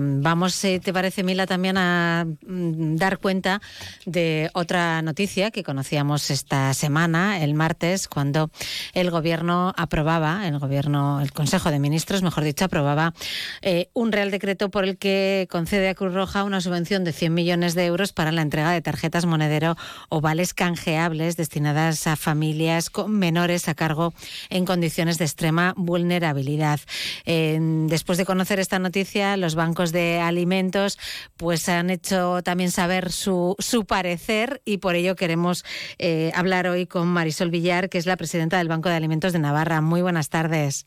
Vamos, si te parece, Mila, también a mm, dar cuenta de otra noticia que conocíamos esta semana, el martes, cuando el Gobierno aprobaba, el Gobierno, el Consejo de Ministros, mejor dicho, aprobaba eh, un Real Decreto por el que concede a Cruz Roja una subvención de 100 millones de euros para la entrega de tarjetas monedero o vales canjeables destinadas a familias con menores a cargo en condiciones de extrema vulnerabilidad. después de conocer esta noticia, los bancos de alimentos pues han hecho también saber su, su parecer y por ello queremos eh, hablar hoy con Marisol Villar, que es la presidenta del Banco de Alimentos de Navarra. Muy buenas tardes.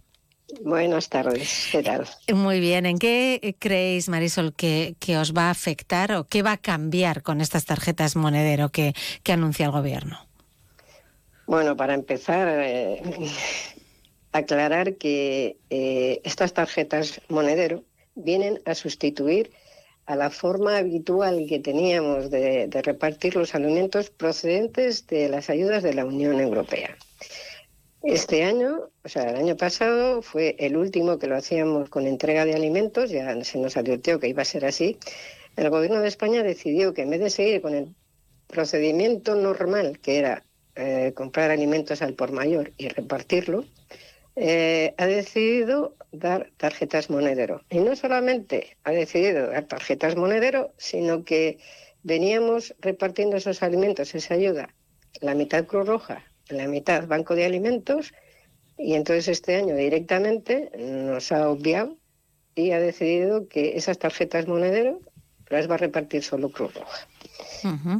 Buenas tardes, ¿qué tal? Muy bien, ¿en qué creéis, Marisol, que, que os va a afectar o qué va a cambiar con estas tarjetas monedero que, que anuncia el Gobierno? Bueno, para empezar, eh, aclarar que eh, estas tarjetas monedero vienen a sustituir a la forma habitual que teníamos de, repartir los alimentos procedentes de las ayudas de la Unión Europea. Este año, o sea, el año pasado fue el último que lo hacíamos con entrega de alimentos, ya se nos advirtió que iba a ser así. El Gobierno de España decidió que en vez de seguir con el procedimiento normal, que era eh, comprar alimentos al por mayor y repartirlo, eh, ha decidido dar tarjetas monedero. Y no solamente ha decidido dar tarjetas monedero, sino que veníamos repartiendo esos alimentos, esa ayuda, la mitad Cruz Roja, la mitad Banco de Alimentos, y entonces este año directamente nos ha obviado y ha decidido que esas tarjetas monedero las va a repartir solo Cruz Roja.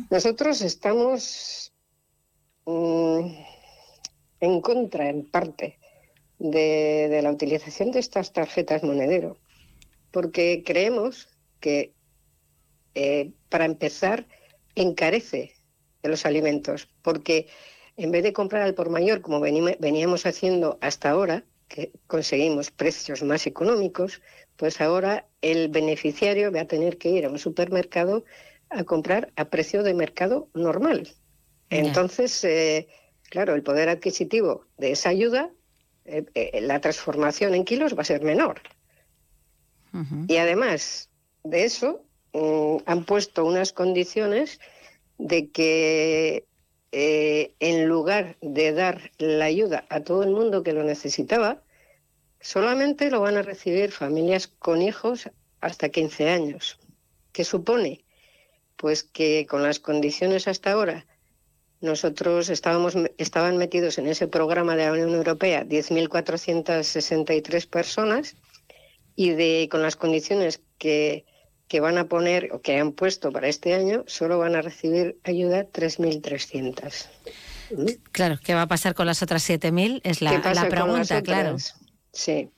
Nosotros estamos mm, en contra, en parte, de, la utilización de estas tarjetas monedero, porque creemos que, eh, para empezar, encarece de los alimentos, porque en vez de comprar al por mayor, como veníamos haciendo hasta ahora, que conseguimos precios más económicos, pues ahora el beneficiario va a tener que ir a un supermercado a comprar a precio de mercado normal. Entonces, eh, claro, el poder adquisitivo de esa ayuda eh, eh, la transformación en kilos va a ser menor. Y además de eso, mm, han puesto unas condiciones de que eh, en lugar de dar la ayuda a todo el mundo que lo necesitaba, solamente lo van a recibir familias con hijos hasta 15 años. ¿Qué supone? Pues que con las condiciones hasta ahora nosotros estábamos, estaban metidos en ese programa de la Unión Europea 10.463 personas y de, con las condiciones que, que van a poner o que han puesto para este año, solo van a recibir ayuda 3.300. Claro, ¿qué va a pasar con las otras 7.000? Es la, la pregunta, claro. Sí.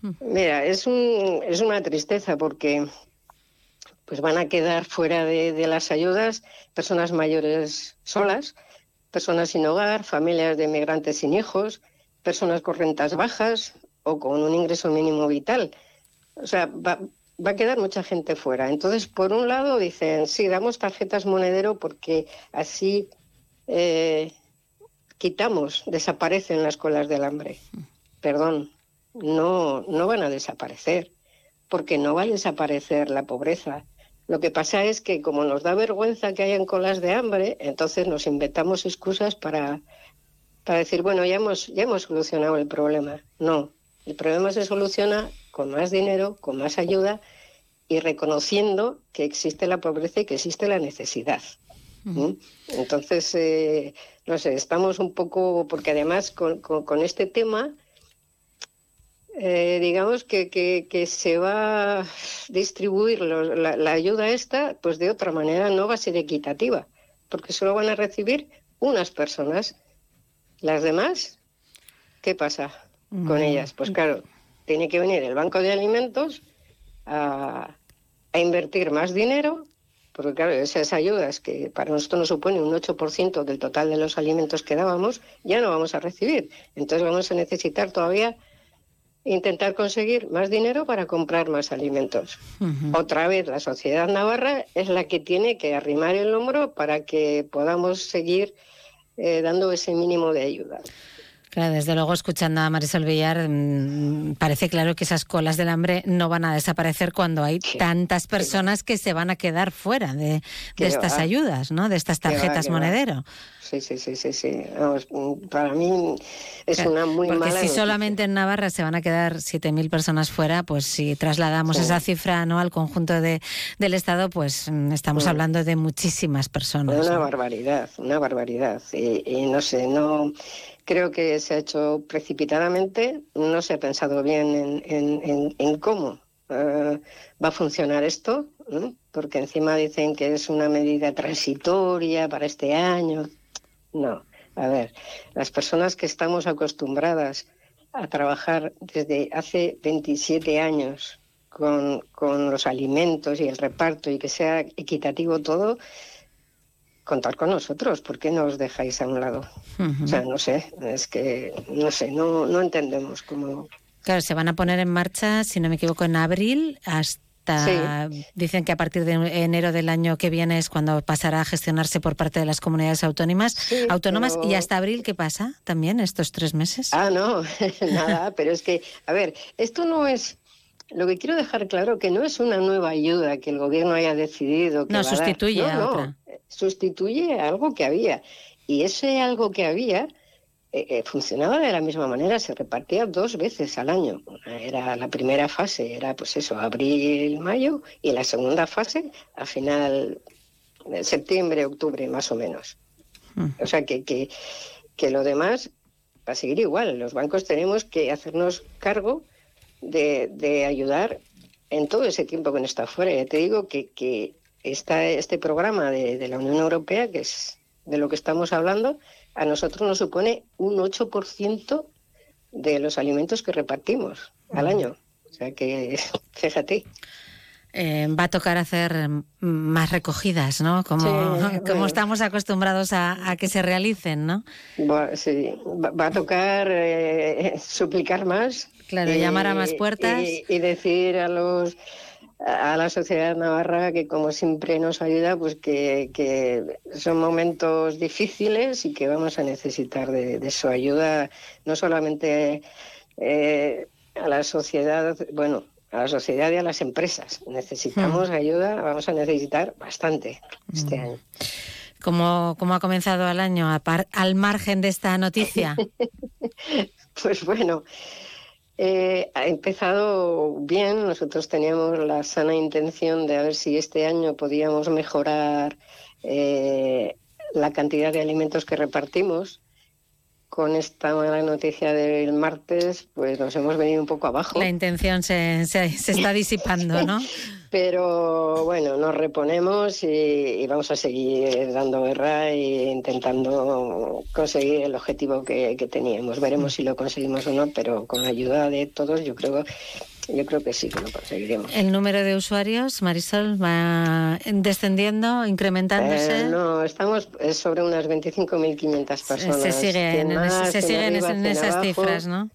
Mm. Mira, es, un, es una tristeza porque pues van a quedar fuera de, las ayudas personas mayores solas, personas sin hogar, familias de migrantes sin hijos, personas con rentas bajas o con un ingreso mínimo vital. O sea, va, a quedar mucha gente fuera. Entonces, por un lado dicen, sí, damos tarjetas monedero porque así eh, quitamos, desaparecen las colas del hambre. Perdón, no, no van a desaparecer, porque no va a desaparecer la pobreza, lo que pasa es que como nos da vergüenza que hayan colas de hambre, entonces nos inventamos excusas para, para decir, bueno, ya hemos, ya hemos solucionado el problema. No, el problema se soluciona con más dinero, con más ayuda y reconociendo que existe la pobreza y que existe la necesidad. Entonces, eh, no sé, estamos un poco, porque además con, con este tema eh, digamos que, que, se va a distribuir la, ayuda esta, pues de otra manera no va a ser equitativa, porque solo van a recibir unas personas. Las demás, ¿qué pasa con mm. ellas? Pues claro, tiene que venir el Banco de Alimentos a, a invertir más dinero, porque claro, esas ayudas que para nosotros nos supone un 8% del total de los alimentos que dábamos, ya no vamos a recibir. Entonces vamos a necesitar todavía intentar conseguir más dinero para comprar más alimentos. Otra vez, la sociedad navarra es la que tiene que arrimar el hombro para que podamos seguir eh, dando ese mínimo de ayuda. Claro, desde luego, escuchando a Marisol Villar, mm, parece claro que esas colas del hambre no van a desaparecer cuando hay tantas personas que se van a quedar fuera de, estas ayudas, ¿no? De estas tarjetas monedero. Sí, sí, sí, sí, sí. para mí es una muy Porque mala si solamente en Navarra se van a quedar 7.000 personas fuera, pues si trasladamos esa cifra no al conjunto de, del Estado, pues mm, estamos hablando de muchísimas personas. Una barbaridad, una barbaridad. y no sé, no creo que se ha hecho precipitadamente, no se ha pensado bien en, cómo eh, va a funcionar esto, porque encima dicen que es una medida transitoria para este año. No, a ver, las personas que estamos acostumbradas a trabajar desde hace 27 años con, con los alimentos y el reparto y que sea equitativo todo, contar con nosotros, ¿por qué nos dejáis a un lado? O sea, no sé, es que no sé, no, no entendemos cómo. Claro, se van a poner en marcha, si no me equivoco, en abril hasta. Dicen que a partir de enero del año que viene es cuando pasará a gestionarse por parte de las comunidades autónomas. autónomas y hasta abril, ¿qué pasa también estos tres meses? Ah, no, nada, pero es que, a ver, esto no es lo que quiero dejar claro que no es una nueva ayuda que el gobierno haya decidido. Que no, sustituye a otra sustituye algo que había. Y ese algo que había eh, eh, funcionaba de la misma manera, se repartía dos veces al año. Era la primera fase, era pues eso, abril, mayo, y la segunda fase a final de septiembre, octubre, más o menos. Hmm. O sea que, que, que lo demás va a seguir igual. Los bancos tenemos que hacernos cargo de, de ayudar en todo ese tiempo que no está fuera. Ya te digo que, que esta, este programa de, la Unión Europea, que es de lo que estamos hablando, a nosotros nos supone un 8% de los alimentos que repartimos al año. O sea que, fíjate. Eh, va a tocar hacer más recogidas, ¿no? Como, como estamos acostumbrados a, que se realicen, ¿no? sí, va, a tocar eh, suplicar más. Claro, llamar a más puertas. y decir a los a la sociedad navarra que como siempre nos ayuda, pues que, son momentos difíciles y que vamos a necesitar de, su ayuda, no solamente eh, a la sociedad, bueno, a la sociedad y a las empresas. Necesitamos hmm. ayuda, vamos a necesitar bastante este hmm. año. ¿Cómo, ¿Cómo, ha comenzado el año al margen de esta noticia? pues bueno, eh, ha empezado bien. Nosotros teníamos la sana intención de a ver si este año podíamos mejorar eh, la cantidad de alimentos que repartimos. Con esta mala noticia del martes, pues nos hemos venido un poco abajo. La intención se, se, se está disipando, ¿no? Pero bueno, nos reponemos y, vamos a seguir dando guerra e intentando conseguir el objetivo que, teníamos. Veremos si lo conseguimos o no, pero con la ayuda de todos yo creo yo creo que sí que lo conseguiremos. ¿El número de usuarios, Marisol, va descendiendo, incrementándose? Eh, no, estamos sobre unas 25.500 personas. Se siguen, se siguen en esas cifras, ¿no?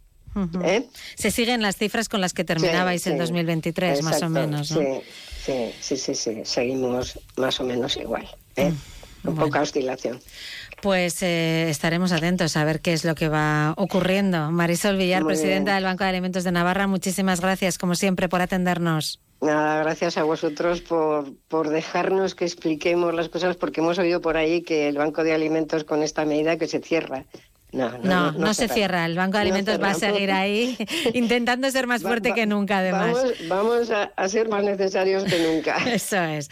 ¿Eh? Se siguen las cifras con las que terminabais en 2023, más o menos, ¿no? Sí, sí, sí, sí, seguimos más o menos igual, ¿eh? con poca oscilación. Pues eh, estaremos atentos a ver qué es lo que va ocurriendo. Marisol Villar, presidenta del Banco de Alimentos de Navarra, muchísimas gracias, como siempre, por atendernos. Nada, gracias a vosotros por, por dejarnos que expliquemos las cosas, porque hemos oído por ahí que el Banco de Alimentos con esta medida que se cierra. No, no, se cierra. El Banco de Alimentos va a seguir ahí intentando ser más fuerte que nunca, además. Vamos, a, ser más necesarios que nunca. Eso es.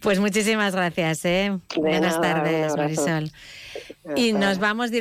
Pues muchísimas gracias. ¿eh? Buenas tardes, Marisol. Y nos vamos directamente.